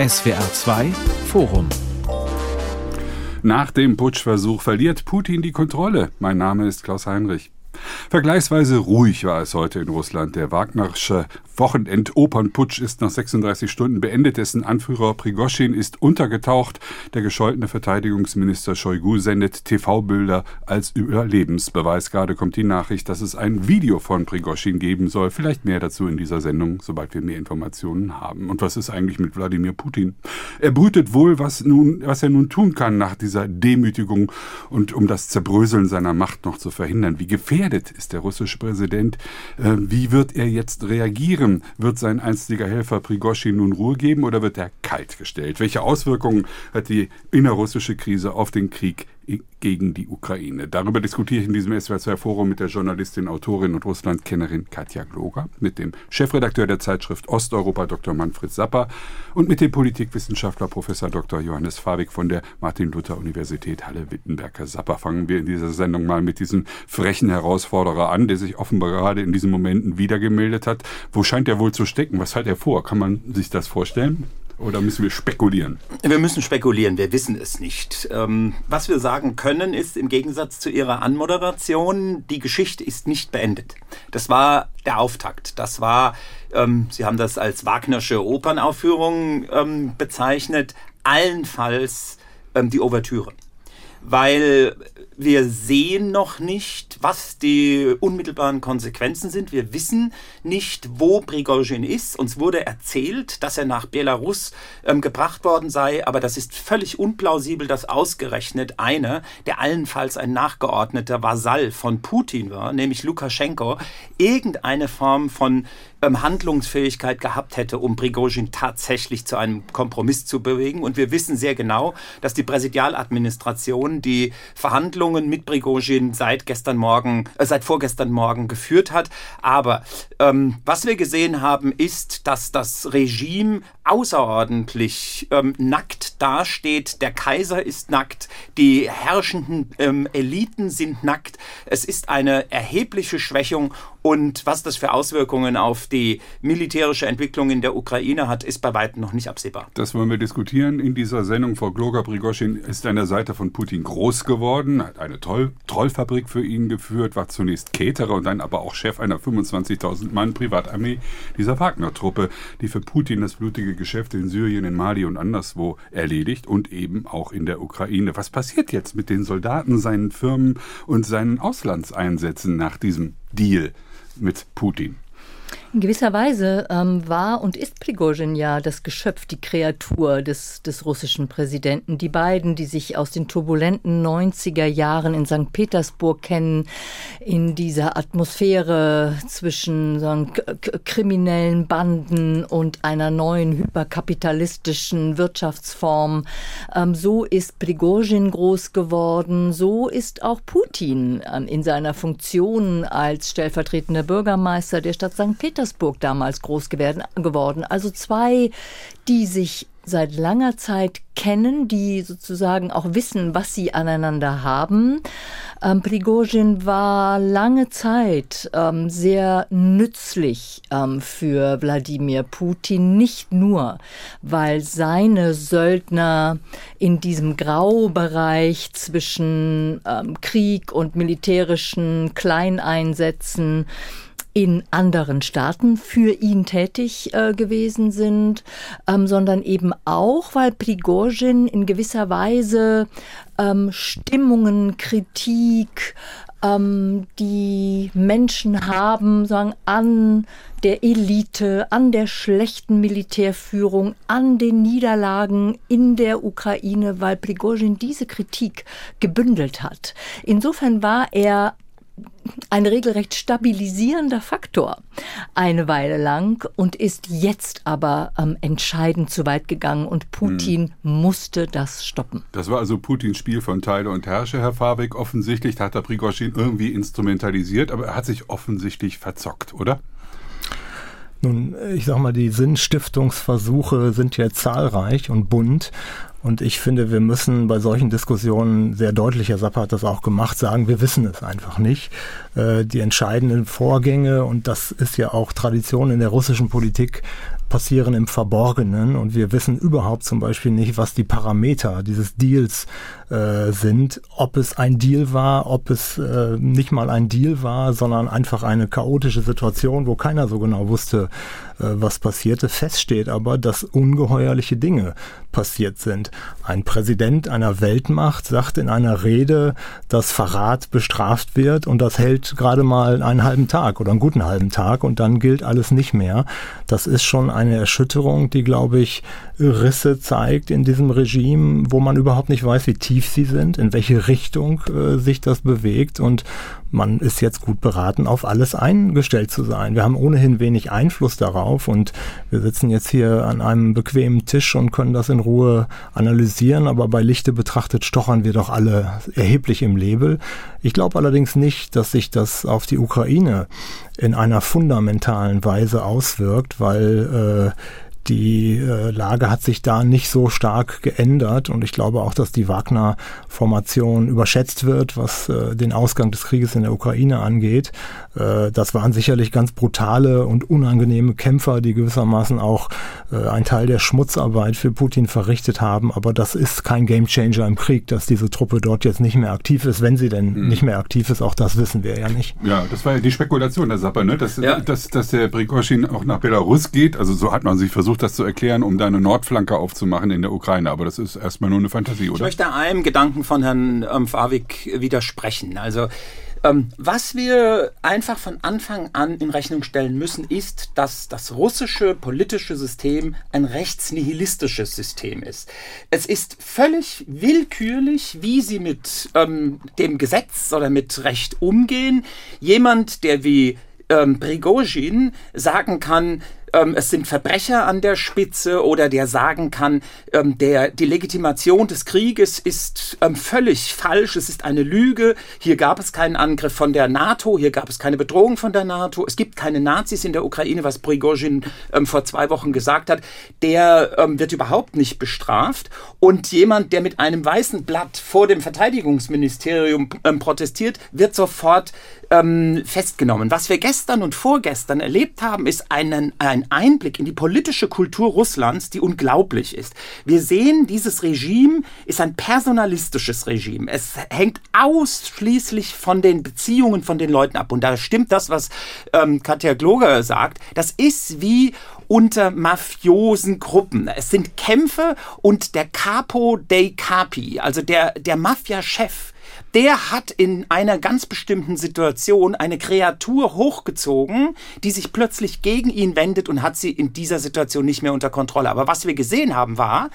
SWR 2 Forum nach dem Putschversuch verliert Putin die Kontrolle. Mein Name ist Klaus Heinrich. Vergleichsweise ruhig war es heute in Russland. Der Wagnersche Wochenendopernputsch ist nach 36 Stunden beendet. Dessen Anführer Prigoschin ist untergetaucht. Der gescholtene Verteidigungsminister Shoigu sendet TV-Bilder als Überlebensbeweis. Gerade kommt die Nachricht, dass es ein Video von Prigoschin geben soll. Vielleicht mehr dazu in dieser Sendung, sobald wir mehr Informationen haben. Und was ist eigentlich mit Wladimir Putin? Er brütet wohl, was, nun, was er nun tun kann nach dieser Demütigung und um das Zerbröseln seiner Macht noch zu verhindern. Wie gefährdet ist der russische Präsident? Äh, wie wird er jetzt reagieren? Jahren wird sein einstiger Helfer Prigoshin nun Ruhe geben oder wird er kalt gestellt? Welche Auswirkungen hat die innerrussische Krise auf den Krieg gegen die Ukraine. Darüber diskutiere ich in diesem SWR2-Forum mit der Journalistin, Autorin und Russlandkennerin Katja Gloger, mit dem Chefredakteur der Zeitschrift Osteuropa Dr. Manfred Sapper und mit dem Politikwissenschaftler Professor Dr. Johannes Fabig von der Martin-Luther-Universität Halle-Wittenberg. Herr Sapper, fangen wir in dieser Sendung mal mit diesem frechen Herausforderer an, der sich offenbar gerade in diesen Momenten wiedergemeldet hat. Wo scheint er wohl zu stecken? Was hat er vor? Kann man sich das vorstellen? Oder müssen wir spekulieren? Wir müssen spekulieren, wir wissen es nicht. Ähm, was wir sagen können, ist im Gegensatz zu Ihrer Anmoderation, die Geschichte ist nicht beendet. Das war der Auftakt. Das war, ähm, Sie haben das als Wagnersche Opernaufführung ähm, bezeichnet, allenfalls ähm, die Ouvertüre. Weil wir sehen noch nicht, was die unmittelbaren Konsequenzen sind. Wir wissen nicht, wo Prigozhin ist. Uns wurde erzählt, dass er nach Belarus ähm, gebracht worden sei, aber das ist völlig unplausibel, dass ausgerechnet einer, der allenfalls ein nachgeordneter Vasall von Putin war, nämlich Lukaschenko, irgendeine Form von ähm, Handlungsfähigkeit gehabt hätte, um Prigozhin tatsächlich zu einem Kompromiss zu bewegen. Und wir wissen sehr genau, dass die Präsidialadministration die Verhandlungen mit Prigozhin seit gestern Morgen, äh, seit vorgestern Morgen geführt hat. Aber ähm, was wir gesehen haben, ist, dass das Regime außerordentlich ähm, nackt dasteht. Der Kaiser ist nackt, die herrschenden ähm, Eliten sind nackt. Es ist eine erhebliche Schwächung und was das für Auswirkungen auf die militärische Entwicklung in der Ukraine hat, ist bei weitem noch nicht absehbar. Das wollen wir diskutieren in dieser Sendung. Frau Gloger Prigoschin ist an der Seite von Putin groß geworden, hat eine Toll Trollfabrik für ihn geführt, war zunächst Caterer und dann aber auch Chef einer 25.000 Mann Privatarmee dieser Wagner-Truppe, die für Putin das blutige Geschäft in Syrien, in Mali und anderswo erledigt und eben auch in der Ukraine. Was passiert jetzt mit den Soldaten, seinen Firmen und seinen Auslandseinsätzen nach diesem Deal? mit Putin. In gewisser Weise ähm, war und ist Prigozhin ja das Geschöpf, die Kreatur des, des russischen Präsidenten. Die beiden, die sich aus den turbulenten 90er Jahren in St. Petersburg kennen, in dieser Atmosphäre zwischen sagen, kriminellen Banden und einer neuen hyperkapitalistischen Wirtschaftsform. Ähm, so ist Prigozhin groß geworden, so ist auch Putin ähm, in seiner Funktion als stellvertretender Bürgermeister der Stadt St. Petersburg Petersburg damals groß geworden. Also zwei, die sich seit langer Zeit kennen, die sozusagen auch wissen, was sie aneinander haben. Ähm, Prigozhin war lange Zeit ähm, sehr nützlich ähm, für Wladimir Putin, nicht nur, weil seine Söldner in diesem Graubereich zwischen ähm, Krieg und militärischen Kleineinsätzen in anderen Staaten für ihn tätig äh, gewesen sind, ähm, sondern eben auch, weil Prigozhin in gewisser Weise ähm, Stimmungen, Kritik, ähm, die Menschen haben, sagen, an der Elite, an der schlechten Militärführung, an den Niederlagen in der Ukraine, weil Prigozhin diese Kritik gebündelt hat. Insofern war er ein regelrecht stabilisierender Faktor eine Weile lang und ist jetzt aber ähm, entscheidend zu weit gegangen und Putin hm. musste das stoppen. Das war also Putins Spiel von Teile und Herrsche, Herr Fabik. Offensichtlich hat er Prigozhin irgendwie instrumentalisiert, aber er hat sich offensichtlich verzockt, oder? Nun, ich sag mal, die Sinnstiftungsversuche sind ja zahlreich und bunt. Und ich finde, wir müssen bei solchen Diskussionen sehr deutlich, Herr Sapper hat das auch gemacht, sagen, wir wissen es einfach nicht. Äh, die entscheidenden Vorgänge, und das ist ja auch Tradition in der russischen Politik, passieren im Verborgenen und wir wissen überhaupt zum Beispiel nicht, was die Parameter dieses Deals äh, sind, ob es ein Deal war, ob es äh, nicht mal ein Deal war, sondern einfach eine chaotische Situation, wo keiner so genau wusste, was passierte. Feststeht aber, dass ungeheuerliche Dinge passiert sind. Ein Präsident einer Weltmacht sagt in einer Rede, dass Verrat bestraft wird und das hält gerade mal einen halben Tag oder einen guten halben Tag und dann gilt alles nicht mehr. Das ist schon eine Erschütterung, die, glaube ich, Risse zeigt in diesem Regime, wo man überhaupt nicht weiß, wie tief sie sind, in welche Richtung äh, sich das bewegt und man ist jetzt gut beraten, auf alles eingestellt zu sein. Wir haben ohnehin wenig Einfluss darauf und wir sitzen jetzt hier an einem bequemen Tisch und können das in Ruhe analysieren, aber bei Lichte betrachtet stochern wir doch alle erheblich im Label. Ich glaube allerdings nicht, dass sich das auf die Ukraine in einer fundamentalen Weise auswirkt, weil äh, die äh, Lage hat sich da nicht so stark geändert und ich glaube auch, dass die Wagner-Formation überschätzt wird, was äh, den Ausgang des Krieges in der Ukraine angeht. Äh, das waren sicherlich ganz brutale und unangenehme Kämpfer, die gewissermaßen auch äh, einen Teil der Schmutzarbeit für Putin verrichtet haben, aber das ist kein Gamechanger im Krieg, dass diese Truppe dort jetzt nicht mehr aktiv ist, wenn sie denn mhm. nicht mehr aktiv ist, auch das wissen wir ja nicht. Ja, das war ja die Spekulation der Sappe, ne? dass, ja. dass, dass der Prigozhin auch nach Belarus geht, also so hat man sich versucht, versucht das zu erklären, um da eine Nordflanke aufzumachen in der Ukraine. Aber das ist erstmal nur eine Fantasie, oder? Ich möchte einem Gedanken von Herrn ähm, Fawig widersprechen. Also ähm, was wir einfach von Anfang an in Rechnung stellen müssen, ist, dass das russische politische System ein rechtsnihilistisches System ist. Es ist völlig willkürlich, wie sie mit ähm, dem Gesetz oder mit Recht umgehen. Jemand, der wie ähm, Prigozhin sagen kann, ähm, es sind Verbrecher an der Spitze oder der sagen kann, ähm, der, die Legitimation des Krieges ist ähm, völlig falsch, es ist eine Lüge, hier gab es keinen Angriff von der NATO, hier gab es keine Bedrohung von der NATO, es gibt keine Nazis in der Ukraine, was Prigozhin ähm, vor zwei Wochen gesagt hat, der ähm, wird überhaupt nicht bestraft. Und jemand, der mit einem weißen Blatt vor dem Verteidigungsministerium ähm, protestiert, wird sofort festgenommen. Was wir gestern und vorgestern erlebt haben, ist einen, ein ein Einblick in die politische Kultur Russlands, die unglaublich ist. Wir sehen, dieses Regime ist ein personalistisches Regime. Es hängt ausschließlich von den Beziehungen von den Leuten ab. Und da stimmt das, was ähm, Katja Gloger sagt. Das ist wie unter mafiosen Gruppen. Es sind Kämpfe und der Capo dei Capi, also der, der Mafia-Chef, der hat in einer ganz bestimmten Situation eine Kreatur hochgezogen, die sich plötzlich gegen ihn wendet und hat sie in dieser Situation nicht mehr unter Kontrolle. Aber was wir gesehen haben, war,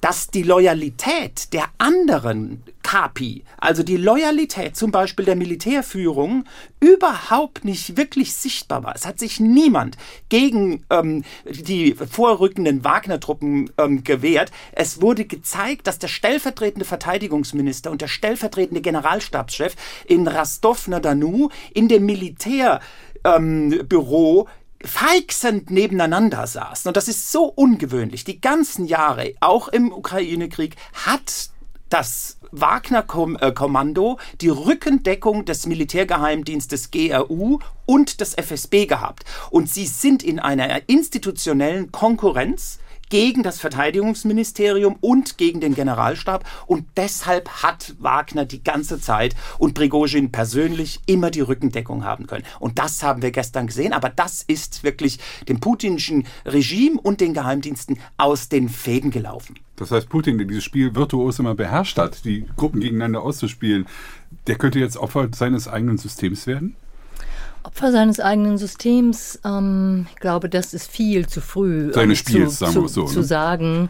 dass die Loyalität der anderen Kapi, also die Loyalität zum Beispiel der Militärführung, überhaupt nicht wirklich sichtbar war. Es hat sich niemand gegen ähm, die vorrückenden Wagner-Truppen ähm, gewehrt. Es wurde gezeigt, dass der stellvertretende Verteidigungsminister und der stellvertretende Generalstabschef in Rostov-na-Danu in dem Militärbüro ähm, feixend nebeneinander saßen. Und das ist so ungewöhnlich. Die ganzen Jahre, auch im Ukraine-Krieg, hat das Wagner-Kommando die Rückendeckung des Militärgeheimdienstes GRU und des FSB gehabt. Und sie sind in einer institutionellen Konkurrenz gegen das Verteidigungsministerium und gegen den Generalstab. Und deshalb hat Wagner die ganze Zeit und Prigozhin persönlich immer die Rückendeckung haben können. Und das haben wir gestern gesehen. Aber das ist wirklich dem putinischen Regime und den Geheimdiensten aus den Fäden gelaufen. Das heißt, Putin, der dieses Spiel virtuos immer beherrscht hat, die Gruppen gegeneinander auszuspielen, der könnte jetzt Opfer seines eigenen Systems werden? Opfer seines eigenen Systems, ähm, ich glaube, das ist viel zu früh ähm, Spiels, zu, sagen wir so, zu ne? sagen,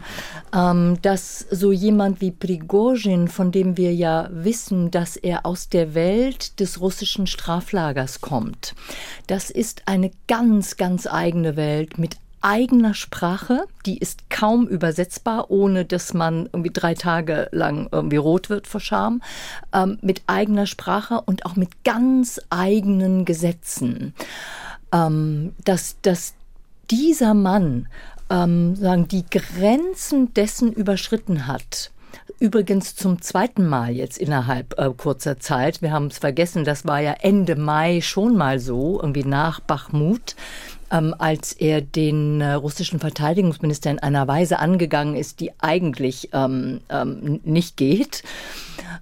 ähm, dass so jemand wie Prigozhin, von dem wir ja wissen, dass er aus der Welt des russischen Straflagers kommt, das ist eine ganz, ganz eigene Welt mit eigener Sprache, die ist kaum übersetzbar, ohne dass man irgendwie drei Tage lang irgendwie rot wird vor Scham, ähm, mit eigener Sprache und auch mit ganz eigenen Gesetzen. Ähm, dass, dass dieser Mann ähm, sagen, die Grenzen dessen überschritten hat, Übrigens zum zweiten Mal jetzt innerhalb äh, kurzer Zeit. Wir haben es vergessen, das war ja Ende Mai schon mal so, irgendwie nach Bachmut ähm, als er den äh, russischen Verteidigungsminister in einer Weise angegangen ist, die eigentlich ähm, ähm, nicht geht.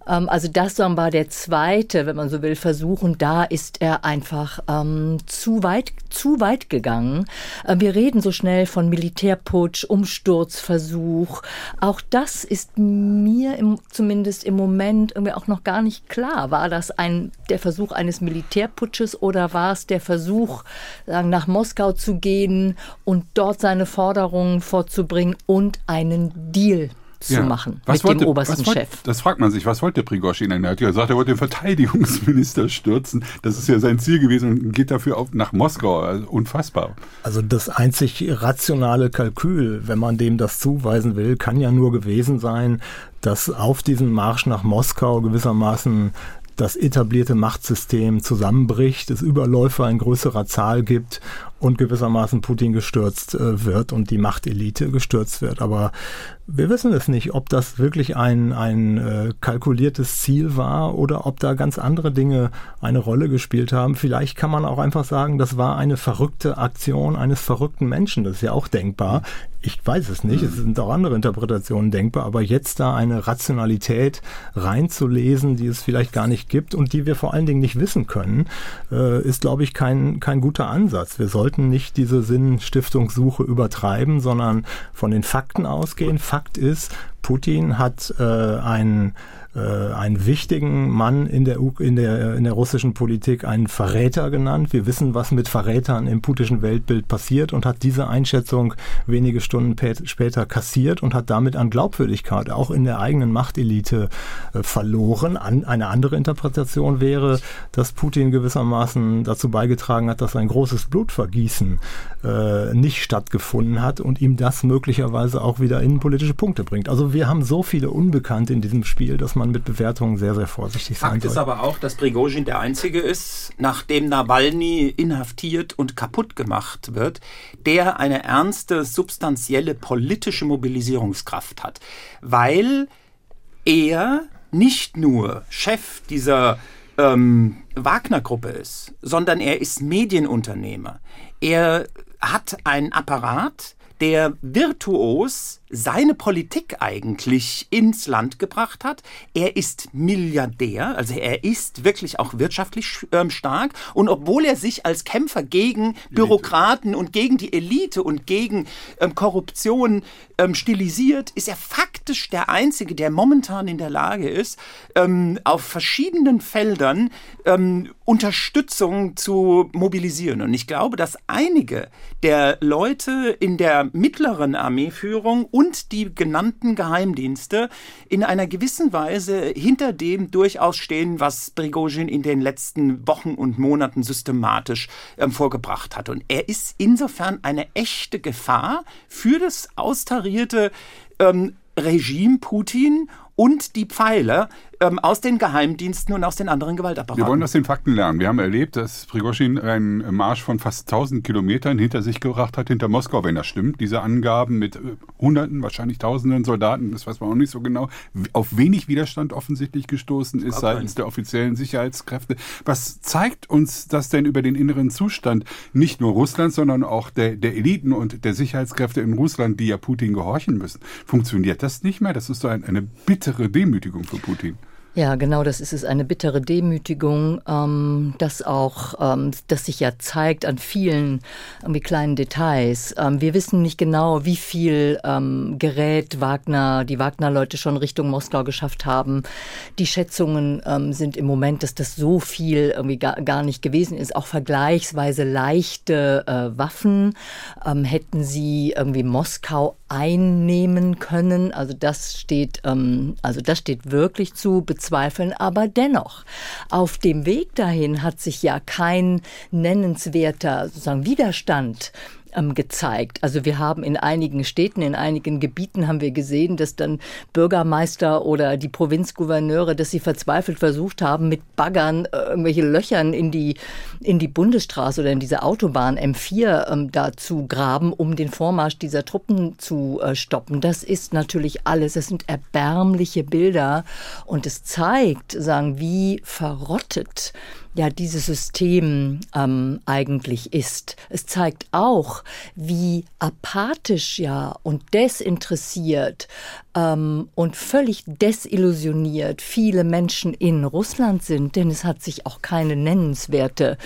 Ähm, also das war der zweite, wenn man so will, Versuch und da ist er einfach ähm, zu weit zu weit gegangen. Äh, wir reden so schnell von Militärputsch, Umsturzversuch. Auch das ist mir im, zumindest im Moment irgendwie auch noch gar nicht klar. War das ein der Versuch eines Militärputsches oder war es der Versuch, nach Moskau zu gehen und dort seine Forderungen vorzubringen und einen Deal zu ja. machen was mit wollte, dem obersten wollte, Chef. Das fragt man sich, was wollte Prigozhin? Er hat ja gesagt, er wollte den Verteidigungsminister stürzen. Das ist ja sein Ziel gewesen und geht dafür auf, nach Moskau. Also unfassbar. Also das einzig rationale Kalkül, wenn man dem das zuweisen will, kann ja nur gewesen sein, dass auf diesem Marsch nach Moskau gewissermaßen das etablierte Machtsystem zusammenbricht, es Überläufer in größerer Zahl gibt und gewissermaßen Putin gestürzt äh, wird und die Machtelite gestürzt wird. Aber wir wissen es nicht, ob das wirklich ein, ein äh, kalkuliertes Ziel war oder ob da ganz andere Dinge eine Rolle gespielt haben. Vielleicht kann man auch einfach sagen, das war eine verrückte Aktion eines verrückten Menschen. Das ist ja auch denkbar. Ich weiß es nicht, es sind auch andere Interpretationen denkbar, aber jetzt da eine Rationalität reinzulesen, die es vielleicht gar nicht gibt und die wir vor allen Dingen nicht wissen können, äh, ist, glaube ich, kein, kein guter Ansatz. Wir sollten sollten nicht diese Sinnstiftungssuche übertreiben, sondern von den Fakten ausgehen. Fakt ist, Putin hat äh, einen äh, einen wichtigen Mann in der, in, der, in der russischen Politik einen Verräter genannt. Wir wissen, was mit Verrätern im putischen Weltbild passiert und hat diese Einschätzung wenige Stunden später kassiert und hat damit an Glaubwürdigkeit auch in der eigenen Machtelite äh, verloren. An, eine andere Interpretation wäre, dass Putin gewissermaßen dazu beigetragen hat, dass ein großes Blutvergießen äh, nicht stattgefunden hat und ihm das möglicherweise auch wieder innenpolitische Punkte bringt. Also wir haben so viele Unbekannte in diesem Spiel, dass man mit Bewertungen sehr, sehr vorsichtig sein Fakt ist aber auch, dass Prigozhin der Einzige ist, nachdem Nawalny inhaftiert und kaputt gemacht wird, der eine ernste, substanzielle politische Mobilisierungskraft hat. Weil er nicht nur Chef dieser ähm, Wagner-Gruppe ist, sondern er ist Medienunternehmer. Er hat einen Apparat, der virtuos seine Politik eigentlich ins Land gebracht hat. Er ist Milliardär, also er ist wirklich auch wirtschaftlich ähm, stark. Und obwohl er sich als Kämpfer gegen Bürokraten und gegen die Elite und gegen ähm, Korruption ähm, stilisiert, ist er faktisch der Einzige, der momentan in der Lage ist, ähm, auf verschiedenen Feldern ähm, Unterstützung zu mobilisieren. Und ich glaube, dass einige der Leute in der mittleren Armeeführung und die genannten Geheimdienste in einer gewissen Weise hinter dem durchaus stehen, was Prigozhin in den letzten Wochen und Monaten systematisch ähm, vorgebracht hat. Und er ist insofern eine echte Gefahr für das austarierte ähm, Regime Putin und die Pfeiler ähm, aus den Geheimdiensten und aus den anderen Gewaltapparaten. Wir wollen aus den Fakten lernen. Wir haben erlebt, dass Prigozhin einen Marsch von fast 1000 Kilometern hinter sich gebracht hat, hinter Moskau, wenn das stimmt. Diese Angaben mit äh, Hunderten, wahrscheinlich Tausenden Soldaten, das weiß man auch nicht so genau, auf wenig Widerstand offensichtlich gestoßen ist seitens der offiziellen Sicherheitskräfte. Was zeigt uns das denn über den inneren Zustand nicht nur Russlands, sondern auch der, der Eliten und der Sicherheitskräfte in Russland, die ja Putin gehorchen müssen? Funktioniert das nicht mehr? Das ist so ein, eine bitte bittere Demütigung für Putin. Ja, genau, das ist es, eine bittere Demütigung, ähm, das auch, ähm, das sich ja zeigt an vielen irgendwie kleinen Details. Ähm, wir wissen nicht genau, wie viel ähm, Gerät Wagner, die Wagner-Leute schon Richtung Moskau geschafft haben. Die Schätzungen ähm, sind im Moment, dass das so viel irgendwie gar, gar nicht gewesen ist. Auch vergleichsweise leichte äh, Waffen ähm, hätten sie irgendwie Moskau einnehmen können. Also das steht, ähm, also das steht wirklich zu bezweifeln. Aber dennoch, auf dem Weg dahin hat sich ja kein nennenswerter sozusagen Widerstand ähm, gezeigt. Also wir haben in einigen Städten, in einigen Gebieten haben wir gesehen, dass dann Bürgermeister oder die Provinzgouverneure, dass sie verzweifelt versucht haben, mit Baggern äh, irgendwelche Löchern in die, in die Bundesstraße oder in diese Autobahn M4 ähm, da zu graben, um den Vormarsch dieser Truppen zu äh, stoppen. Das ist natürlich alles, das sind erbärmliche Bilder und es zeigt, sagen, wie verrottet ja dieses System ähm, eigentlich ist. Es zeigt auch, wie apathisch ja und desinteressiert ähm, und völlig desillusioniert viele Menschen in Russland sind, denn es hat sich auch keine nennenswerte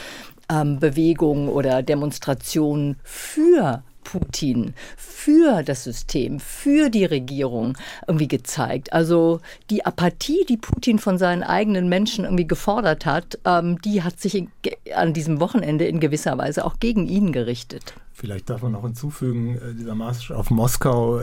ähm, Bewegung oder Demonstration für Putin, für das System, für die Regierung irgendwie gezeigt. Also die Apathie, die Putin von seinen eigenen Menschen irgendwie gefordert hat, ähm, die hat sich an diesem Wochenende in gewisser Weise auch gegen ihn gerichtet. Vielleicht darf man noch hinzufügen, äh, dieser Marsch auf Moskau,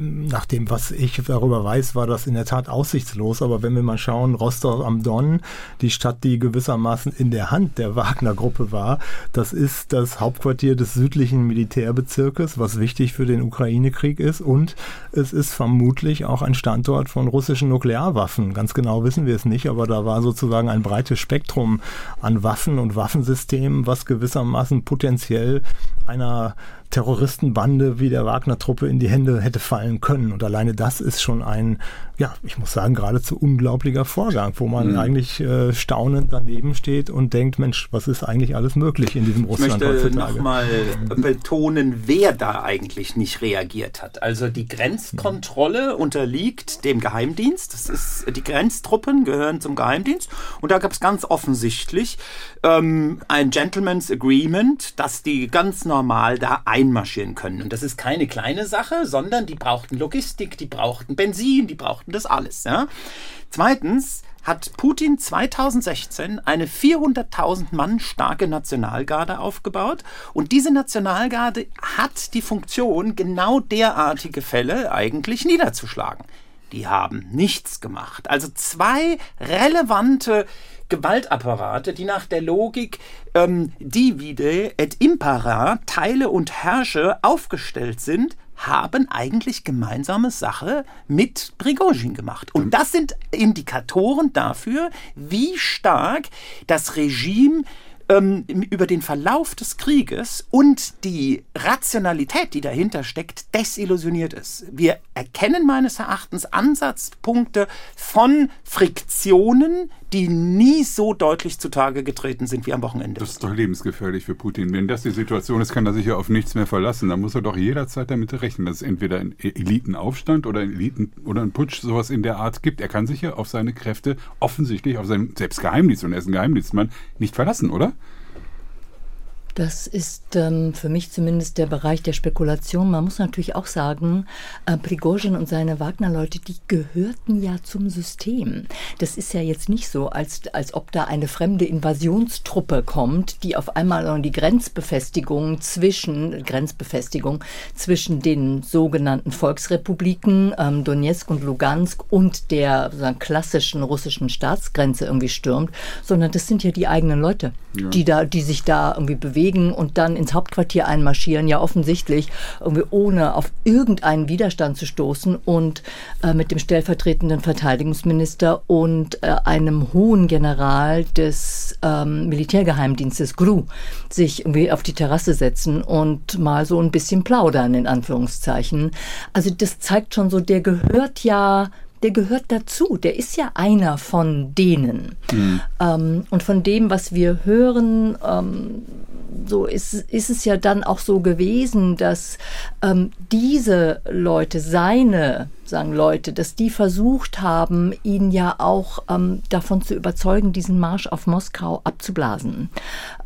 nach dem, was ich darüber weiß, war das in der Tat aussichtslos. Aber wenn wir mal schauen, Rostov am Don, die Stadt, die gewissermaßen in der Hand der Wagner-Gruppe war, das ist das Hauptquartier des südlichen Militärbezirkes, was wichtig für den Ukraine-Krieg ist. Und es ist vermutlich auch ein Standort von russischen Nuklearwaffen. Ganz genau wissen wir es nicht, aber da war sozusagen ein breites Spektrum an Waffen und Waffensystemen, was gewissermaßen potenziell einer Terroristenbande wie der Wagner-Truppe in die Hände hätte fallen können. Und alleine das ist schon ein, ja, ich muss sagen, geradezu unglaublicher Vorgang, wo man mhm. eigentlich äh, staunend daneben steht und denkt, Mensch, was ist eigentlich alles möglich in diesem Russland ich möchte nochmal betonen, wer da eigentlich nicht reagiert hat. Also die Grenzkontrolle unterliegt dem Geheimdienst. Das ist, die Grenztruppen gehören zum Geheimdienst. Und da gab es ganz offensichtlich ähm, ein Gentleman's Agreement, dass die ganz normal da einmarschieren können. Und das ist keine kleine Sache, sondern die brauchten Logistik, die brauchten Benzin, die brauchten das alles. Ja? Zweitens hat Putin 2016 eine 400.000 Mann starke Nationalgarde aufgebaut und diese Nationalgarde hat die Funktion, genau derartige Fälle eigentlich niederzuschlagen. Die haben nichts gemacht. Also zwei relevante Gewaltapparate, die nach der Logik ähm, divide et impera, teile und herrsche, aufgestellt sind, haben eigentlich gemeinsame Sache mit Prigozhin gemacht. Und das sind Indikatoren dafür, wie stark das Regime ähm, über den Verlauf des Krieges und die Rationalität, die dahinter steckt, desillusioniert ist. Wir erkennen meines Erachtens Ansatzpunkte von Friktionen, die nie so deutlich zutage getreten sind wie am Wochenende. Das ist doch lebensgefährlich für Putin. Wenn das die Situation ist, kann er sich ja auf nichts mehr verlassen. Dann muss er doch jederzeit damit rechnen, dass es entweder einen Elitenaufstand oder einen Eliten oder einen Putsch sowas in der Art gibt. Er kann sich ja auf seine Kräfte offensichtlich, auf seinen selbst Geheimdienst und er ist ein Geheimdienstmann, nicht verlassen, oder? Das ist ähm, für mich zumindest der Bereich der Spekulation. Man muss natürlich auch sagen, äh, Prigozhin und seine Wagner-Leute, die gehörten ja zum System. Das ist ja jetzt nicht so, als, als ob da eine fremde Invasionstruppe kommt, die auf einmal die Grenzbefestigung zwischen, Grenzbefestigung zwischen den sogenannten Volksrepubliken ähm, Donetsk und Lugansk und der klassischen russischen Staatsgrenze irgendwie stürmt, sondern das sind ja die eigenen Leute, ja. die da, die sich da irgendwie bewegen bewegen und dann ins Hauptquartier einmarschieren, ja offensichtlich irgendwie ohne auf irgendeinen Widerstand zu stoßen und äh, mit dem stellvertretenden Verteidigungsminister und äh, einem hohen General des ähm, Militärgeheimdienstes GRU sich irgendwie auf die Terrasse setzen und mal so ein bisschen plaudern in Anführungszeichen. Also das zeigt schon so, der gehört ja der gehört dazu. Der ist ja einer von denen. Mhm. Ähm, und von dem, was wir hören, ähm, so ist, ist es ja dann auch so gewesen, dass ähm, diese Leute, seine sagen Leute, dass die versucht haben, ihn ja auch ähm, davon zu überzeugen, diesen Marsch auf Moskau abzublasen.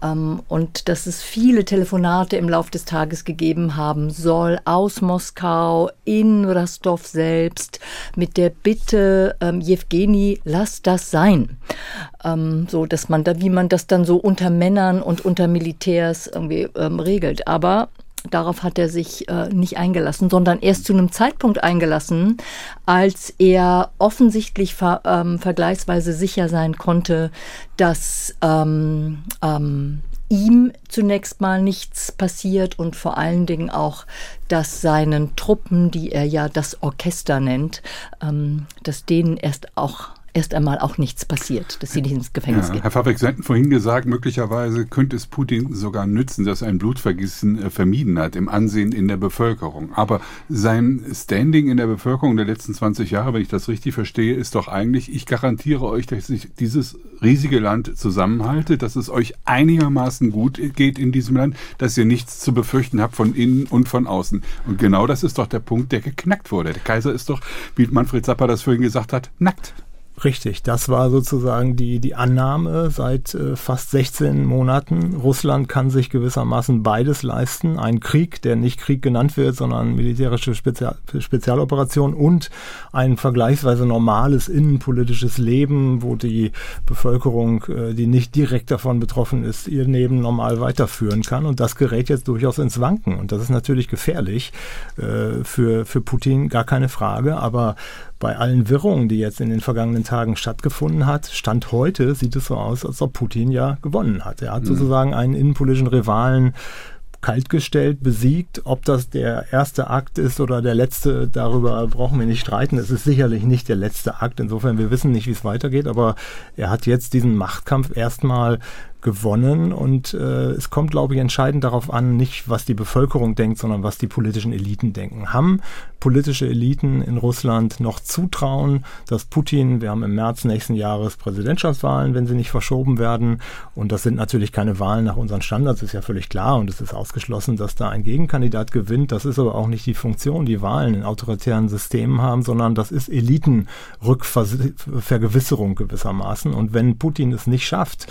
Ähm, und dass es viele Telefonate im Laufe des Tages gegeben haben soll aus Moskau in Rostov selbst mit der Bitte, ähm, Jewgeni, lass das sein. Ähm, so, dass man da, wie man das dann so unter Männern und unter Militärs irgendwie ähm, regelt. Aber darauf hat er sich äh, nicht eingelassen, sondern erst zu einem Zeitpunkt eingelassen, als er offensichtlich ver, ähm, vergleichsweise sicher sein konnte, dass ähm, ähm, ihm zunächst mal nichts passiert und vor allen Dingen auch, dass seinen Truppen, die er ja das Orchester nennt, ähm, dass denen erst auch erst einmal auch nichts passiert, dass sie nicht ins Gefängnis ja, gehen. Herr Fabrik, Sie hatten vorhin gesagt, möglicherweise könnte es Putin sogar nützen, dass er ein Blutvergießen äh, vermieden hat im Ansehen in der Bevölkerung. Aber sein Standing in der Bevölkerung der letzten 20 Jahre, wenn ich das richtig verstehe, ist doch eigentlich, ich garantiere euch, dass ich dieses riesige Land zusammenhalte, dass es euch einigermaßen gut geht in diesem Land, dass ihr nichts zu befürchten habt von innen und von außen. Und genau das ist doch der Punkt, der geknackt wurde. Der Kaiser ist doch, wie Manfred Zappa das vorhin gesagt hat, nackt. Richtig, das war sozusagen die, die Annahme seit äh, fast 16 Monaten. Russland kann sich gewissermaßen beides leisten. Ein Krieg, der nicht Krieg genannt wird, sondern militärische Spezial Spezialoperation und ein vergleichsweise normales innenpolitisches Leben, wo die Bevölkerung, äh, die nicht direkt davon betroffen ist, ihr Leben normal weiterführen kann. Und das gerät jetzt durchaus ins Wanken. Und das ist natürlich gefährlich äh, für, für Putin, gar keine Frage. Aber bei allen Wirrungen, die jetzt in den vergangenen Tagen stattgefunden hat, Stand heute sieht es so aus, als ob Putin ja gewonnen hat. Er hat mhm. sozusagen einen innenpolitischen Rivalen kaltgestellt, besiegt. Ob das der erste Akt ist oder der letzte, darüber brauchen wir nicht streiten. Es ist sicherlich nicht der letzte Akt. Insofern, wir wissen nicht, wie es weitergeht, aber er hat jetzt diesen Machtkampf erstmal gewonnen. Und äh, es kommt, glaube ich, entscheidend darauf an, nicht was die Bevölkerung denkt, sondern was die politischen Eliten denken. Haben politische Eliten in Russland noch zutrauen, dass Putin, wir haben im März nächsten Jahres Präsidentschaftswahlen, wenn sie nicht verschoben werden, und das sind natürlich keine Wahlen nach unseren Standards, ist ja völlig klar, und es ist ausgeschlossen, dass da ein Gegenkandidat gewinnt. Das ist aber auch nicht die Funktion, die Wahlen in autoritären Systemen haben, sondern das ist Elitenrückvergewisserung gewissermaßen. Und wenn Putin es nicht schafft,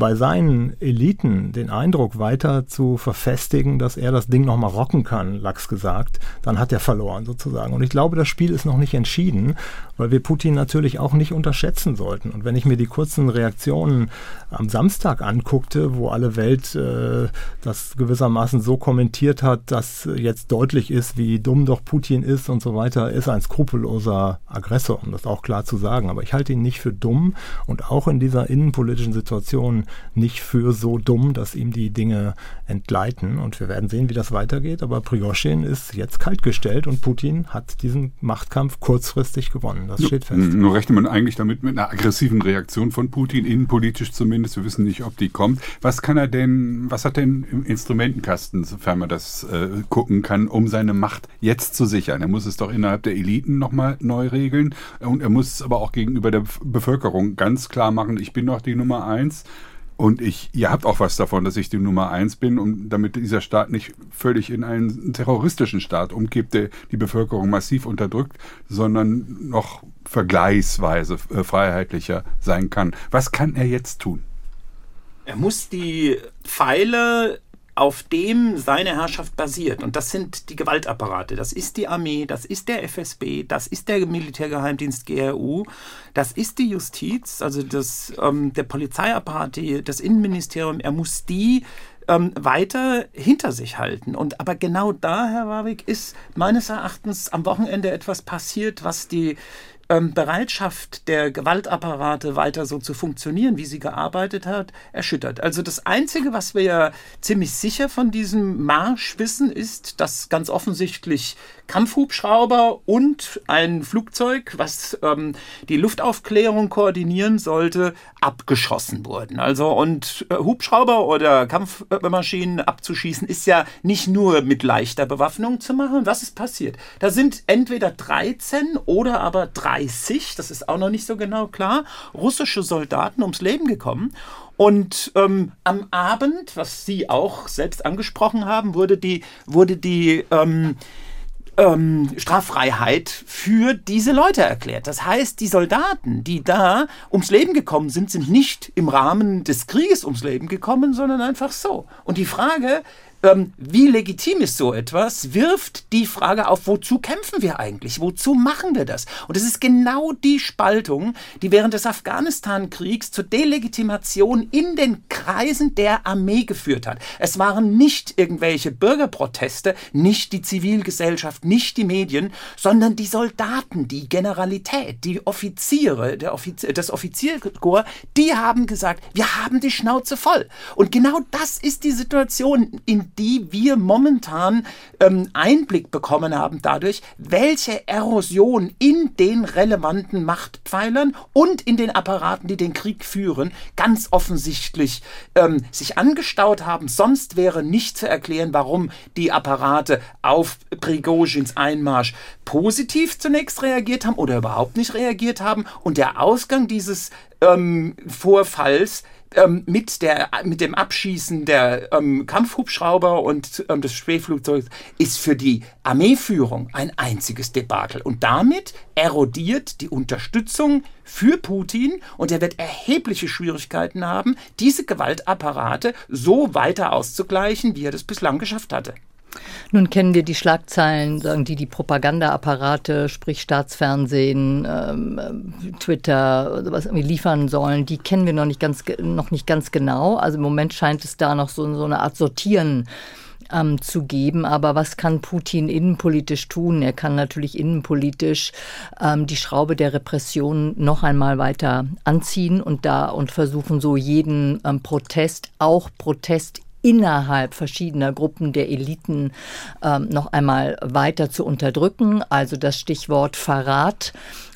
bei seinen Eliten den Eindruck weiter zu verfestigen, dass er das Ding nochmal rocken kann, Lachs gesagt, dann hat er verloren sozusagen. Und ich glaube, das Spiel ist noch nicht entschieden, weil wir Putin natürlich auch nicht unterschätzen sollten. Und wenn ich mir die kurzen Reaktionen am Samstag anguckte, wo alle Welt äh, das gewissermaßen so kommentiert hat, dass jetzt deutlich ist, wie dumm doch Putin ist und so weiter, ist ein skrupelloser Aggressor, um das auch klar zu sagen. Aber ich halte ihn nicht für dumm und auch in dieser innenpolitischen Situation nicht für so dumm, dass ihm die Dinge entgleiten. Und wir werden sehen, wie das weitergeht. Aber Prigozhin ist jetzt kaltgestellt und Putin hat diesen Machtkampf kurzfristig gewonnen. Das steht fest. Nur rechnet man eigentlich damit mit einer aggressiven Reaktion von Putin, innenpolitisch zumindest. Wir wissen nicht, ob die kommt. Was kann er denn, was hat denn im Instrumentenkasten, sofern man das äh, gucken kann, um seine Macht jetzt zu sichern? Er muss es doch innerhalb der Eliten nochmal neu regeln. Und er muss es aber auch gegenüber der Bevölkerung ganz klar machen, ich bin doch die Nummer eins. Und ich, ihr habt auch was davon, dass ich die Nummer eins bin, um, damit dieser Staat nicht völlig in einen terroristischen Staat umkippt, der die Bevölkerung massiv unterdrückt, sondern noch vergleichsweise äh, freiheitlicher sein kann. Was kann er jetzt tun? Er muss die Pfeile auf dem seine Herrschaft basiert. Und das sind die Gewaltapparate. Das ist die Armee, das ist der FSB, das ist der Militärgeheimdienst GRU, das ist die Justiz, also das, ähm, der Polizeiapparat, die, das Innenministerium. Er muss die ähm, weiter hinter sich halten. Und aber genau da, Herr Warwick, ist meines Erachtens am Wochenende etwas passiert, was die ähm, Bereitschaft der Gewaltapparate weiter so zu funktionieren, wie sie gearbeitet hat, erschüttert. Also das Einzige, was wir ja ziemlich sicher von diesem Marsch wissen, ist, dass ganz offensichtlich Kampfhubschrauber und ein Flugzeug, was ähm, die Luftaufklärung koordinieren sollte, abgeschossen wurden. Also und äh, Hubschrauber oder Kampfmaschinen abzuschießen ist ja nicht nur mit leichter Bewaffnung zu machen. Was ist passiert? Da sind entweder 13 oder aber 30, das ist auch noch nicht so genau klar, russische Soldaten ums Leben gekommen. Und ähm, am Abend, was Sie auch selbst angesprochen haben, wurde die, wurde die ähm, ähm, Straffreiheit für diese Leute erklärt. Das heißt, die Soldaten, die da ums Leben gekommen sind, sind nicht im Rahmen des Krieges ums Leben gekommen, sondern einfach so. Und die Frage, ähm, wie legitim ist so etwas, wirft die Frage auf, wozu kämpfen wir eigentlich? Wozu machen wir das? Und es ist genau die Spaltung, die während des Afghanistan-Kriegs zur Delegitimation in den Kreisen der Armee geführt hat. Es waren nicht irgendwelche Bürgerproteste, nicht die Zivilgesellschaft, nicht die Medien, sondern die Soldaten, die Generalität, die Offiziere, Offizier, das Offizierkorps, die haben gesagt, wir haben die Schnauze voll. Und genau das ist die Situation, in die wir momentan ähm, Einblick bekommen haben dadurch, welche Erosion in den relevanten Machtpfeilern und in den Apparaten, die den Krieg führen, ganz offensichtlich ähm, sich angestaut haben. Sonst wäre nicht zu erklären, warum die Apparate auf Prigozhins Einmarsch positiv zunächst reagiert haben oder überhaupt nicht reagiert haben. Und der Ausgang dieses ähm, Vorfalls ähm, mit, der, mit dem Abschießen der ähm, Kampfhubschrauber und ähm, des Spähflugzeugs ist für die Armeeführung ein einziges Debakel. Und damit erodiert die Unterstützung für Putin und er wird erhebliche Schwierigkeiten haben, diese Gewaltapparate so weiter auszugleichen, wie er das bislang geschafft hatte. Nun kennen wir die Schlagzeilen, sagen die die Propagandaapparate, sprich Staatsfernsehen, ähm, Twitter, was irgendwie liefern sollen. Die kennen wir noch nicht ganz noch nicht ganz genau. Also im Moment scheint es da noch so, so eine Art Sortieren ähm, zu geben. Aber was kann Putin innenpolitisch tun? Er kann natürlich innenpolitisch ähm, die Schraube der Repression noch einmal weiter anziehen und da und versuchen so jeden ähm, Protest, auch Protest innerhalb verschiedener Gruppen der Eliten ähm, noch einmal weiter zu unterdrücken. Also das Stichwort Verrat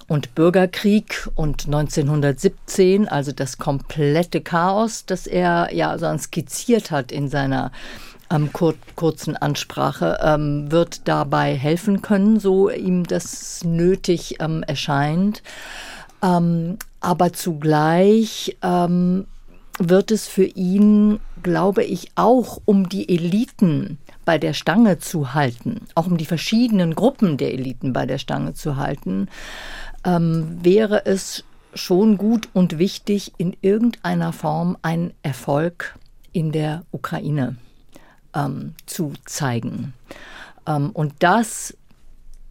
und Bürgerkrieg und 1917, also das komplette Chaos, das er ja so skizziert hat in seiner ähm, kur kurzen Ansprache, ähm, wird dabei helfen können, so ihm das nötig ähm, erscheint. Ähm, aber zugleich ähm, wird es für ihn, glaube ich, auch um die Eliten bei der Stange zu halten, auch um die verschiedenen Gruppen der Eliten bei der Stange zu halten, ähm, wäre es schon gut und wichtig, in irgendeiner Form einen Erfolg in der Ukraine ähm, zu zeigen. Ähm, und das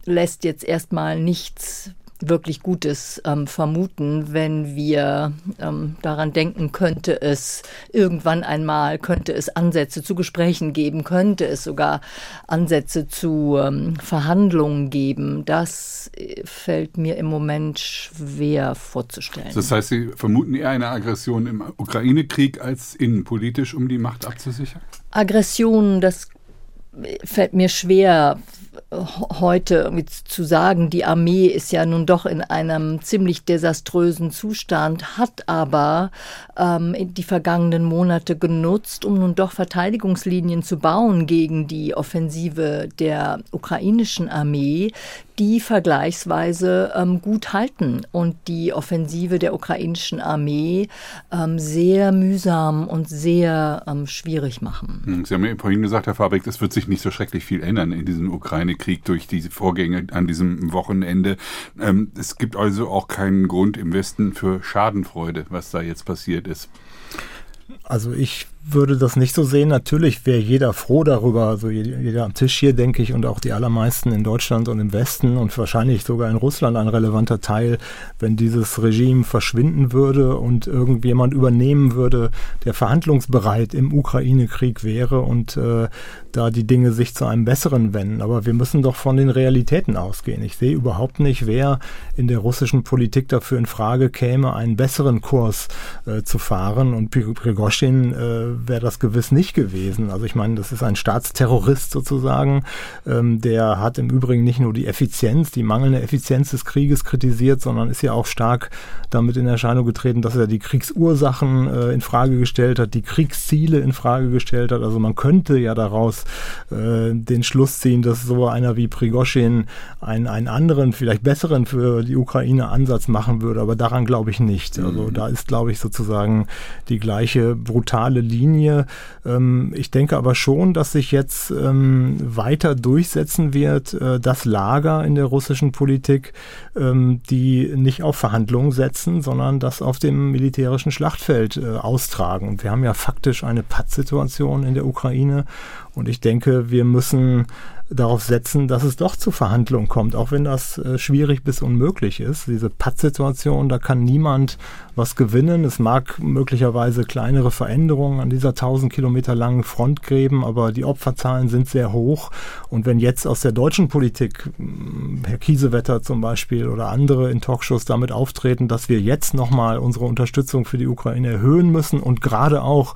lässt jetzt erstmal nichts wirklich Gutes ähm, vermuten, wenn wir ähm, daran denken, könnte es irgendwann einmal, könnte es Ansätze zu Gesprächen geben, könnte es sogar Ansätze zu ähm, Verhandlungen geben. Das äh, fällt mir im Moment schwer vorzustellen. Das heißt, Sie vermuten eher eine Aggression im Ukraine-Krieg als innenpolitisch, um die Macht abzusichern? Aggression, das fällt mir schwer heute zu sagen, die Armee ist ja nun doch in einem ziemlich desaströsen Zustand, hat aber ähm, die vergangenen Monate genutzt, um nun doch Verteidigungslinien zu bauen gegen die Offensive der ukrainischen Armee, die vergleichsweise ähm, gut halten und die Offensive der ukrainischen Armee ähm, sehr mühsam und sehr ähm, schwierig machen. Hm, Sie haben ja vorhin gesagt, Herr Fabrik, es wird sich nicht so schrecklich viel ändern in diesem Ukraine-Krieg durch diese Vorgänge an diesem Wochenende. Ähm, es gibt also auch keinen Grund im Westen für Schadenfreude, was da jetzt passiert ist. Also ich würde das nicht so sehen. Natürlich wäre jeder froh darüber, also jeder am Tisch hier, denke ich, und auch die allermeisten in Deutschland und im Westen und wahrscheinlich sogar in Russland ein relevanter Teil, wenn dieses Regime verschwinden würde und irgendjemand übernehmen würde, der verhandlungsbereit im Ukraine-Krieg wäre und äh, da die Dinge sich zu einem besseren wenden. Aber wir müssen doch von den Realitäten ausgehen. Ich sehe überhaupt nicht, wer in der russischen Politik dafür in Frage käme, einen besseren Kurs äh, zu fahren. Und Prigozhin äh, wäre das gewiss nicht gewesen. Also ich meine, das ist ein Staatsterrorist sozusagen. Ähm, der hat im Übrigen nicht nur die Effizienz, die mangelnde Effizienz des Krieges kritisiert, sondern ist ja auch stark damit in Erscheinung getreten, dass er die Kriegsursachen äh, in Frage gestellt hat, die Kriegsziele in Frage gestellt hat. Also man könnte ja daraus äh, den Schluss ziehen, dass so einer wie Prigoschin einen, einen anderen, vielleicht besseren für die Ukraine Ansatz machen würde, aber daran glaube ich nicht. Also mhm. da ist, glaube ich, sozusagen die gleiche brutale Linie Linie. Ähm, ich denke aber schon, dass sich jetzt ähm, weiter durchsetzen wird, äh, das Lager in der russischen Politik, ähm, die nicht auf Verhandlungen setzen, sondern das auf dem militärischen Schlachtfeld äh, austragen. Und wir haben ja faktisch eine Pattsituation in der Ukraine. Und ich denke, wir müssen darauf setzen, dass es doch zu Verhandlungen kommt, auch wenn das äh, schwierig bis unmöglich ist. Diese Pattsituation, da kann niemand was gewinnen. Es mag möglicherweise kleinere Veränderungen an dieser 1000 Kilometer langen Front geben, aber die Opferzahlen sind sehr hoch. Und wenn jetzt aus der deutschen Politik, hm, Herr Kiesewetter zum Beispiel oder andere in Talkshows damit auftreten, dass wir jetzt nochmal unsere Unterstützung für die Ukraine erhöhen müssen und gerade auch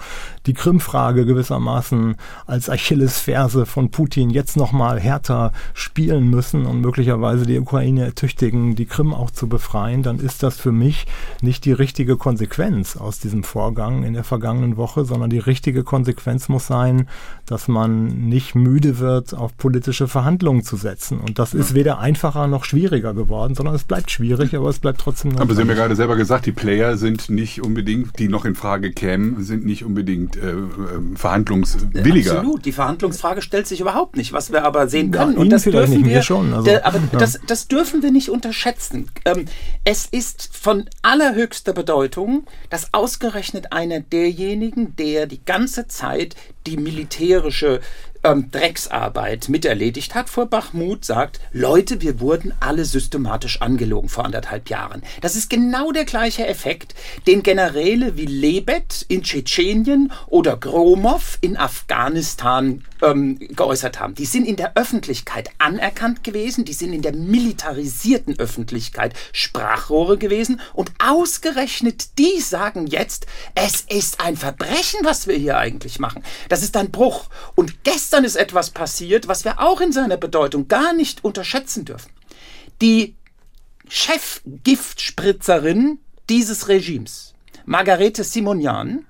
die Krim-Frage gewissermaßen als Achillesferse von Putin jetzt nochmal härter spielen müssen und möglicherweise die Ukraine ertüchtigen, die Krim auch zu befreien, dann ist das für mich nicht die richtige Konsequenz aus diesem Vorgang in der vergangenen Woche, sondern die richtige Konsequenz muss sein, dass man nicht müde wird, auf politische Verhandlungen zu setzen. Und das ist weder einfacher noch schwieriger geworden, sondern es bleibt schwierig, aber es bleibt trotzdem. Aber Sie haben ja gerade selber gesagt, die Player sind nicht unbedingt, die noch in Frage kämen, sind nicht unbedingt äh, äh verhandlungswilliger. Absolut. Die Verhandlungsfrage stellt sich überhaupt nicht. Was wir aber sehen können, ja, und das dürfen wir schon. Also, der, aber ja. das, das dürfen wir nicht unterschätzen. Ähm, es ist von allerhöchster Bedeutung, dass ausgerechnet einer derjenigen, der die ganze Zeit die militärische ähm, Drecksarbeit miterledigt hat vor Bachmut, sagt, Leute, wir wurden alle systematisch angelogen vor anderthalb Jahren. Das ist genau der gleiche Effekt, den Generäle wie Lebet in Tschetschenien oder Gromov in Afghanistan ähm, geäußert haben. Die sind in der Öffentlichkeit anerkannt gewesen, die sind in der militarisierten Öffentlichkeit Sprachrohre gewesen und ausgerechnet die sagen jetzt, es ist ein Verbrechen, was wir hier eigentlich machen. Das ist ein Bruch. Und gestern ist etwas passiert, was wir auch in seiner Bedeutung gar nicht unterschätzen dürfen. Die Chefgiftspritzerin dieses Regimes, Margarete Simonian,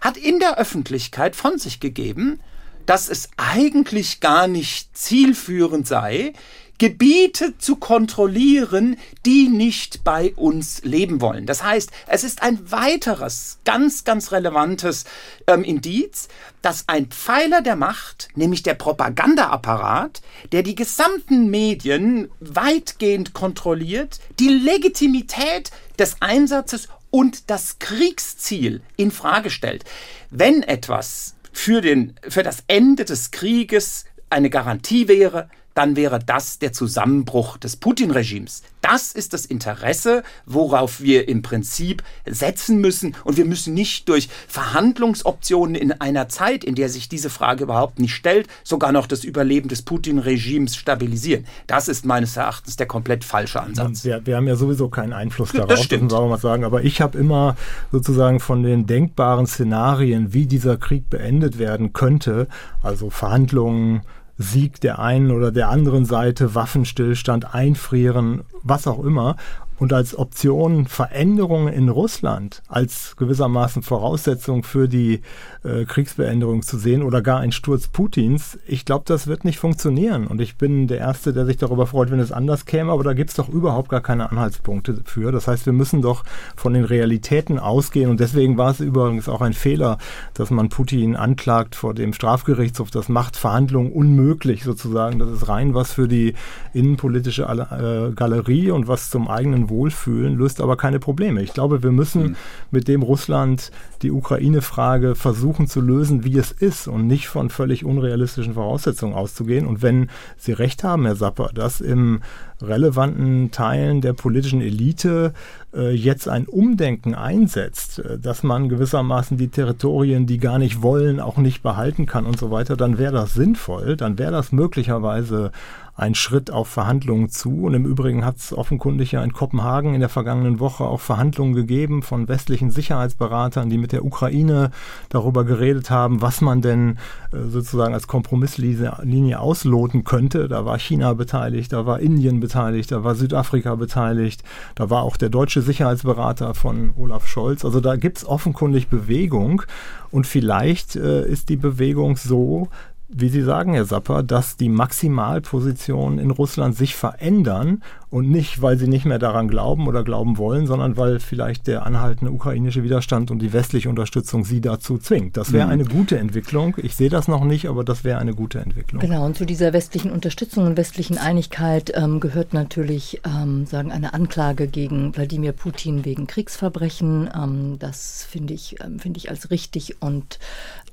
hat in der Öffentlichkeit von sich gegeben, dass es eigentlich gar nicht zielführend sei, Gebiete zu kontrollieren, die nicht bei uns leben wollen. Das heißt, es ist ein weiteres, ganz, ganz relevantes ähm, Indiz, dass ein Pfeiler der Macht, nämlich der Propagandaapparat, der die gesamten Medien weitgehend kontrolliert, die Legitimität des Einsatzes und das Kriegsziel in Frage stellt. Wenn etwas für, den, für das Ende des Krieges eine Garantie wäre, dann wäre das der Zusammenbruch des Putin-Regimes. Das ist das Interesse, worauf wir im Prinzip setzen müssen. Und wir müssen nicht durch Verhandlungsoptionen in einer Zeit, in der sich diese Frage überhaupt nicht stellt, sogar noch das Überleben des Putin-Regimes stabilisieren. Das ist meines Erachtens der komplett falsche Ansatz. Wir, wir haben ja sowieso keinen Einfluss darauf, das stimmt. wir mal sagen. Aber ich habe immer sozusagen von den denkbaren Szenarien, wie dieser Krieg beendet werden könnte, also Verhandlungen, Sieg der einen oder der anderen Seite, Waffenstillstand, Einfrieren, was auch immer und als Option Veränderungen in Russland als gewissermaßen Voraussetzung für die äh, Kriegsbeendigung zu sehen oder gar ein Sturz Putins, ich glaube, das wird nicht funktionieren. Und ich bin der Erste, der sich darüber freut, wenn es anders käme, aber da gibt es doch überhaupt gar keine Anhaltspunkte für. Das heißt, wir müssen doch von den Realitäten ausgehen und deswegen war es übrigens auch ein Fehler, dass man Putin anklagt vor dem Strafgerichtshof. Das macht Verhandlungen unmöglich sozusagen. Das ist rein was für die innenpolitische äh, Galerie und was zum eigenen wohlfühlen, löst aber keine Probleme. Ich glaube, wir müssen mhm. mit dem Russland die Ukraine-Frage versuchen zu lösen, wie es ist und nicht von völlig unrealistischen Voraussetzungen auszugehen. Und wenn Sie recht haben, Herr Sapper, dass im relevanten Teilen der politischen Elite äh, jetzt ein Umdenken einsetzt, äh, dass man gewissermaßen die Territorien, die gar nicht wollen, auch nicht behalten kann und so weiter, dann wäre das sinnvoll, dann wäre das möglicherweise ein Schritt auf Verhandlungen zu. Und im Übrigen hat es offenkundig ja in Kopenhagen in der vergangenen Woche auch Verhandlungen gegeben von westlichen Sicherheitsberatern, die mit der Ukraine darüber geredet haben, was man denn äh, sozusagen als Kompromisslinie ausloten könnte. Da war China beteiligt, da war Indien beteiligt, da war Südafrika beteiligt, da war auch der deutsche Sicherheitsberater von Olaf Scholz. Also da gibt es offenkundig Bewegung. Und vielleicht äh, ist die Bewegung so, wie Sie sagen, Herr Sapper, dass die Maximalpositionen in Russland sich verändern und nicht, weil sie nicht mehr daran glauben oder glauben wollen, sondern weil vielleicht der anhaltende ukrainische Widerstand und die westliche Unterstützung sie dazu zwingt. Das wäre mhm. eine gute Entwicklung. Ich sehe das noch nicht, aber das wäre eine gute Entwicklung. Genau, und zu dieser westlichen Unterstützung und westlichen Einigkeit ähm, gehört natürlich ähm, sagen eine Anklage gegen Wladimir Putin wegen Kriegsverbrechen. Ähm, das finde ich, ähm, finde ich als richtig und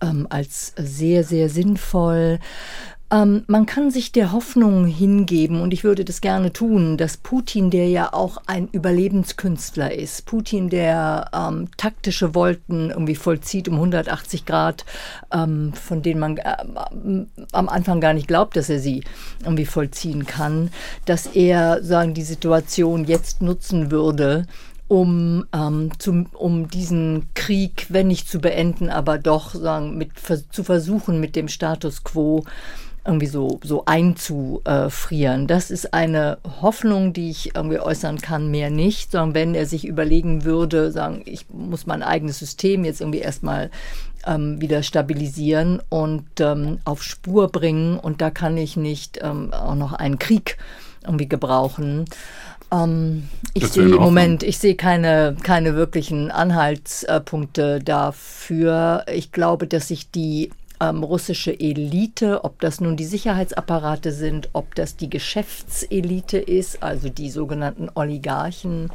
ähm, als sehr, sehr sinnvoll. Ähm, man kann sich der Hoffnung hingeben, und ich würde das gerne tun, dass Putin, der ja auch ein Überlebenskünstler ist, Putin, der ähm, taktische Wolken irgendwie vollzieht um 180 Grad, ähm, von denen man äh, am Anfang gar nicht glaubt, dass er sie irgendwie vollziehen kann, dass er sagen die Situation jetzt nutzen würde, um, ähm, zum, um diesen Krieg, wenn nicht zu beenden, aber doch sagen, mit, zu versuchen, mit dem Status quo irgendwie so, so einzufrieren. Das ist eine Hoffnung, die ich irgendwie äußern kann, mehr nicht, sondern wenn er sich überlegen würde, sagen, ich muss mein eigenes System jetzt irgendwie erstmal ähm, wieder stabilisieren und ähm, auf Spur bringen und da kann ich nicht ähm, auch noch einen Krieg irgendwie gebrauchen. Ähm, ich sehe im Moment, ich sehe keine, keine wirklichen Anhaltspunkte dafür. Ich glaube, dass sich die ähm, russische Elite, ob das nun die Sicherheitsapparate sind, ob das die Geschäftselite ist, also die sogenannten Oligarchen,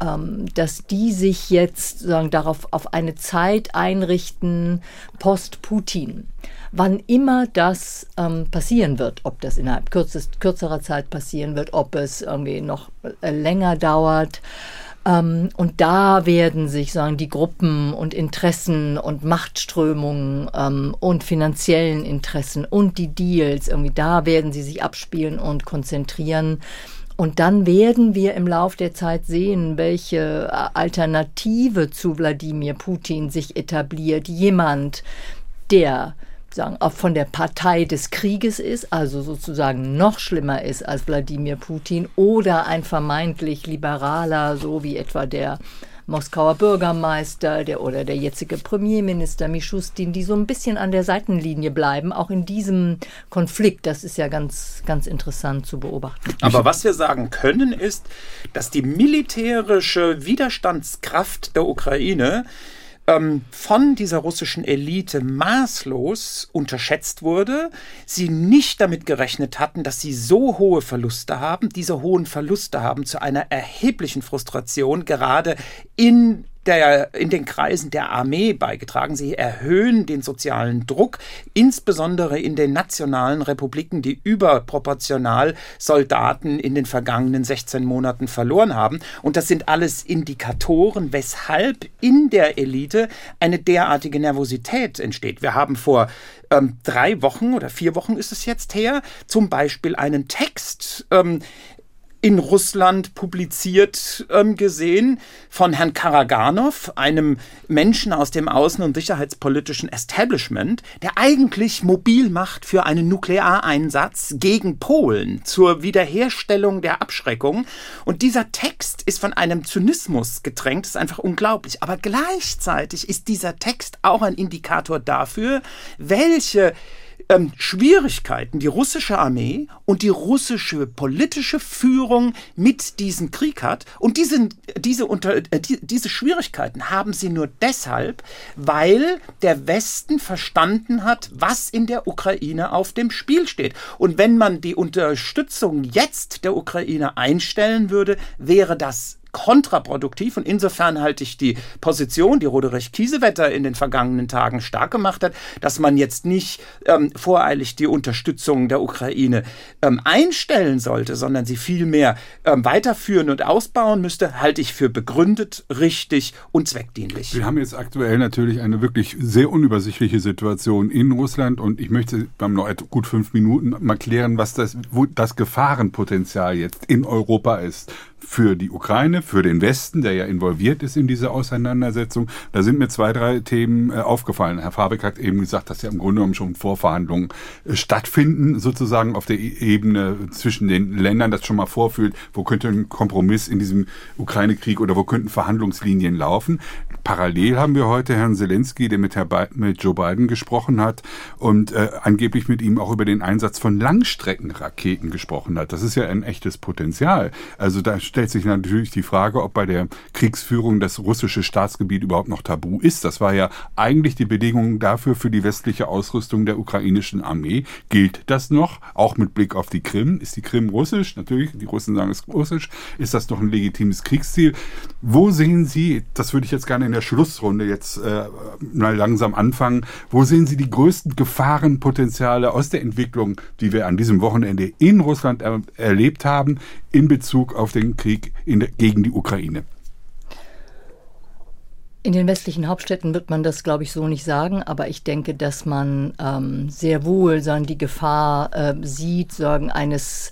ähm, dass die sich jetzt sozusagen darauf auf eine Zeit einrichten, post-Putin. Wann immer das ähm, passieren wird, ob das innerhalb kürzest, kürzerer Zeit passieren wird, ob es irgendwie noch äh, länger dauert, ähm, und da werden sich sagen die Gruppen und Interessen und Machtströmungen ähm, und finanziellen Interessen und die Deals irgendwie da werden sie sich abspielen und konzentrieren. Und dann werden wir im Lauf der Zeit sehen, welche Alternative zu Wladimir Putin sich etabliert. Jemand, der sagen, auch von der Partei des Krieges ist, also sozusagen noch schlimmer ist als Wladimir Putin, oder ein vermeintlich liberaler, so wie etwa der Moskauer Bürgermeister der, oder der jetzige Premierminister Mischustin, die so ein bisschen an der Seitenlinie bleiben, auch in diesem Konflikt. Das ist ja ganz, ganz interessant zu beobachten. Aber was wir sagen können, ist, dass die militärische Widerstandskraft der Ukraine ähm, von dieser russischen Elite maßlos unterschätzt wurde, sie nicht damit gerechnet hatten, dass sie so hohe Verluste haben, diese hohen Verluste haben zu einer erheblichen Frustration gerade in der, in den Kreisen der Armee beigetragen. Sie erhöhen den sozialen Druck, insbesondere in den nationalen Republiken, die überproportional Soldaten in den vergangenen 16 Monaten verloren haben. Und das sind alles Indikatoren, weshalb in der Elite eine derartige Nervosität entsteht. Wir haben vor ähm, drei Wochen oder vier Wochen ist es jetzt her, zum Beispiel einen Text ähm, in Russland publiziert ähm, gesehen von Herrn Karaganov, einem Menschen aus dem außen- und sicherheitspolitischen Establishment, der eigentlich mobil macht für einen Nukleareinsatz gegen Polen zur Wiederherstellung der Abschreckung. Und dieser Text ist von einem Zynismus getränkt, ist einfach unglaublich. Aber gleichzeitig ist dieser Text auch ein Indikator dafür, welche ähm, Schwierigkeiten die russische Armee und die russische politische Führung mit diesem Krieg hat. Und diese, diese, unter, äh, die, diese Schwierigkeiten haben sie nur deshalb, weil der Westen verstanden hat, was in der Ukraine auf dem Spiel steht. Und wenn man die Unterstützung jetzt der Ukraine einstellen würde, wäre das kontraproduktiv und insofern halte ich die Position, die Roderich Kiesewetter in den vergangenen Tagen stark gemacht hat, dass man jetzt nicht ähm, voreilig die Unterstützung der Ukraine ähm, einstellen sollte, sondern sie vielmehr ähm, weiterführen und ausbauen müsste, halte ich für begründet, richtig und zweckdienlich. Wir haben jetzt aktuell natürlich eine wirklich sehr unübersichtliche Situation in Russland und ich möchte, wir haben noch gut fünf Minuten, mal klären, was das, wo das Gefahrenpotenzial jetzt in Europa ist für die Ukraine, für den Westen, der ja involviert ist in diese Auseinandersetzung. Da sind mir zwei, drei Themen äh, aufgefallen. Herr Fabeck hat eben gesagt, dass ja im Grunde genommen schon Vorverhandlungen äh, stattfinden, sozusagen auf der e-, Ebene zwischen den Ländern, das schon mal vorfühlt, wo könnte ein Kompromiss in diesem Ukraine-Krieg oder wo könnten Verhandlungslinien laufen. Parallel haben wir heute Herrn Zelensky, der mit, Herr mit Joe Biden gesprochen hat und äh, angeblich mit ihm auch über den Einsatz von Langstreckenraketen gesprochen hat. Das ist ja ein echtes Potenzial. Also da stellt sich natürlich die Frage, ob bei der Kriegsführung das russische Staatsgebiet überhaupt noch tabu ist. Das war ja eigentlich die Bedingung dafür für die westliche Ausrüstung der ukrainischen Armee. Gilt das noch? Auch mit Blick auf die Krim. Ist die Krim russisch? Natürlich, die Russen sagen es russisch. Ist das noch ein legitimes Kriegsziel? Wo sehen Sie, das würde ich jetzt gerne in der Schlussrunde jetzt äh, mal langsam anfangen, wo sehen Sie die größten Gefahrenpotenziale aus der Entwicklung, die wir an diesem Wochenende in Russland er erlebt haben, in Bezug auf den Krieg der, gegen die Ukraine? In den westlichen Hauptstädten wird man das, glaube ich, so nicht sagen, aber ich denke, dass man ähm, sehr wohl sagen, die Gefahr äh, sieht, sagen, eines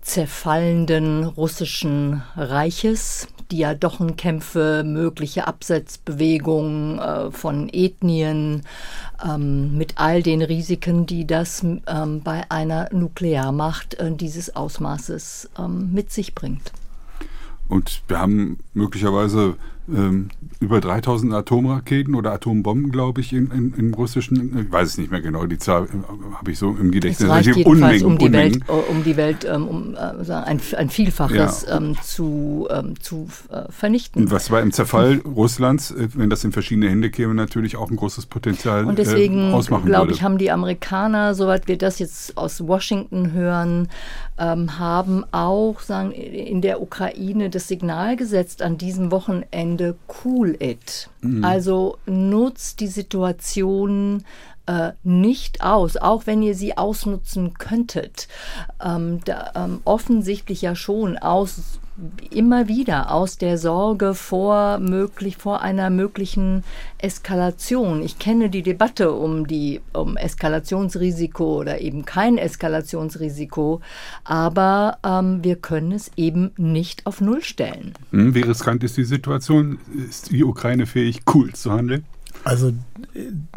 zerfallenden russischen Reiches, Diadochenkämpfe, mögliche Absetzbewegungen äh, von Ethnien, ähm, mit all den Risiken, die das ähm, bei einer Nuklearmacht äh, dieses Ausmaßes ähm, mit sich bringt. Und wir haben möglicherweise über 3000 Atomraketen oder Atombomben, glaube ich, in, in, im russischen, ich weiß es nicht mehr genau, die Zahl äh, habe ich so im Gedächtnis. Es reicht jedenfalls Unmengen, um, die Unmengen. Welt, äh, um die Welt, ähm, um äh, ein, ein, Vielfaches ja. ähm, zu, ähm, zu vernichten. Und was war im Zerfall Russlands, wenn das in verschiedene Hände käme, natürlich auch ein großes Potenzial Und deswegen, äh, glaube ich, haben die Amerikaner, soweit wir das jetzt aus Washington hören, ähm, haben auch sagen, in der Ukraine das Signal gesetzt an diesem Wochenende, cool it. Mhm. Also nutzt die Situation äh, nicht aus, auch wenn ihr sie ausnutzen könntet. Ähm, da, ähm, offensichtlich ja schon aus immer wieder aus der Sorge vor möglich vor einer möglichen Eskalation. Ich kenne die Debatte um die um Eskalationsrisiko oder eben kein Eskalationsrisiko, aber ähm, wir können es eben nicht auf Null stellen. Hm, wie riskant ist die Situation? Ist die Ukraine fähig, cool zu handeln? Also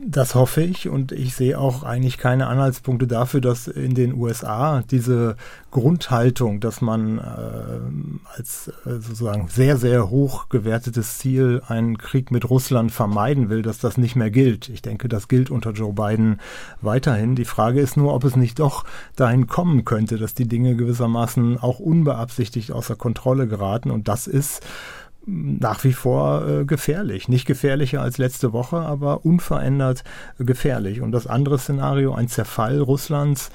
das hoffe ich und ich sehe auch eigentlich keine Anhaltspunkte dafür, dass in den USA diese Grundhaltung, dass man äh, als äh, sozusagen sehr, sehr hoch gewertetes Ziel einen Krieg mit Russland vermeiden will, dass das nicht mehr gilt. Ich denke, das gilt unter Joe Biden weiterhin. Die Frage ist nur, ob es nicht doch dahin kommen könnte, dass die Dinge gewissermaßen auch unbeabsichtigt außer Kontrolle geraten und das ist nach wie vor äh, gefährlich. Nicht gefährlicher als letzte Woche, aber unverändert äh, gefährlich. Und das andere Szenario, ein Zerfall Russlands,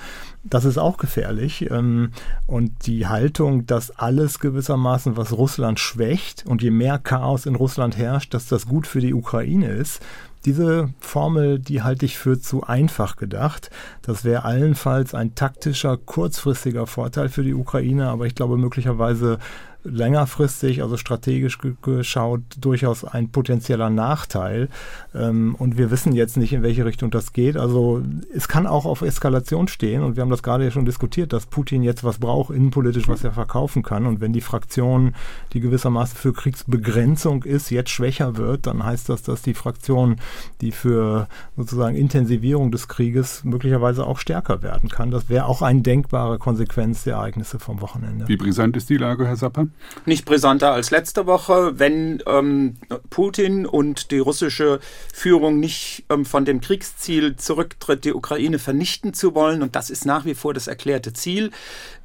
das ist auch gefährlich. Ähm, und die Haltung, dass alles gewissermaßen, was Russland schwächt und je mehr Chaos in Russland herrscht, dass das gut für die Ukraine ist, diese Formel, die halte ich für zu einfach gedacht. Das wäre allenfalls ein taktischer, kurzfristiger Vorteil für die Ukraine, aber ich glaube möglicherweise längerfristig, also strategisch geschaut, durchaus ein potenzieller Nachteil. Ähm, und wir wissen jetzt nicht, in welche Richtung das geht. Also es kann auch auf Eskalation stehen. Und wir haben das gerade ja schon diskutiert, dass Putin jetzt was braucht, innenpolitisch, was er verkaufen kann. Und wenn die Fraktion, die gewissermaßen für Kriegsbegrenzung ist, jetzt schwächer wird, dann heißt das, dass die Fraktion, die für sozusagen Intensivierung des Krieges möglicherweise auch stärker werden kann. Das wäre auch eine denkbare Konsequenz der Ereignisse vom Wochenende. Wie brisant ist die Lage, Herr Sapper? Nicht brisanter als letzte Woche. Wenn ähm, Putin und die russische Führung nicht ähm, von dem Kriegsziel zurücktritt, die Ukraine vernichten zu wollen, und das ist nach wie vor das erklärte Ziel,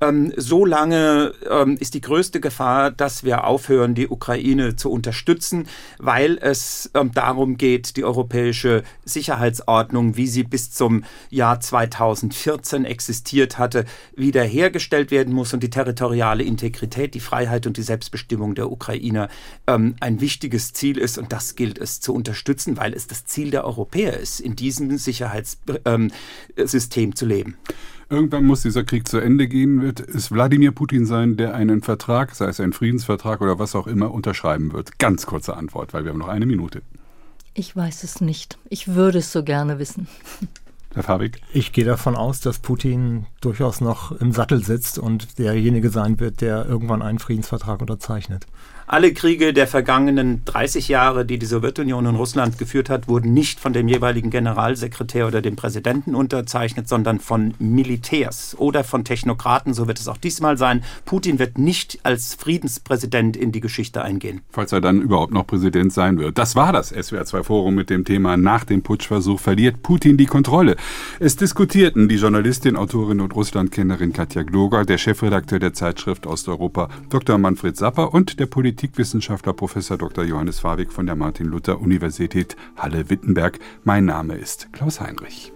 ähm, so lange ähm, ist die größte Gefahr, dass wir aufhören, die Ukraine zu unterstützen, weil es ähm, darum geht, die europäische Sicherheitsordnung, wie sie bis zum Jahr 2014 existiert hatte, wiederhergestellt werden muss und die territoriale Integrität, die Freiheit und die Selbstbestimmung der Ukrainer ähm, ein wichtiges Ziel ist und das gilt es zu unterstützen, weil es das Ziel der Europäer ist, in diesem Sicherheitssystem ähm, zu leben. Irgendwann muss dieser Krieg zu Ende gehen. Wird es Wladimir Putin sein, der einen Vertrag, sei es ein Friedensvertrag oder was auch immer, unterschreiben wird? Ganz kurze Antwort, weil wir haben noch eine Minute. Ich weiß es nicht. Ich würde es so gerne wissen. Herr Fabik? Ich gehe davon aus, dass Putin durchaus noch im Sattel sitzt und derjenige sein wird, der irgendwann einen Friedensvertrag unterzeichnet. Alle Kriege der vergangenen 30 Jahre, die die Sowjetunion in Russland geführt hat, wurden nicht von dem jeweiligen Generalsekretär oder dem Präsidenten unterzeichnet, sondern von Militärs oder von Technokraten. So wird es auch diesmal sein. Putin wird nicht als Friedenspräsident in die Geschichte eingehen. Falls er dann überhaupt noch Präsident sein wird. Das war das SWR2-Forum mit dem Thema Nach dem Putschversuch verliert Putin die Kontrolle. Es diskutierten die Journalistin, Autorin und Russlandkennerin Katja Gloger, der Chefredakteur der Zeitschrift Osteuropa Dr. Manfred Sapper und der Politiker Politikwissenschaftler Professor Dr. Johannes Warwick von der Martin-Luther-Universität Halle-Wittenberg. Mein Name ist Klaus Heinrich.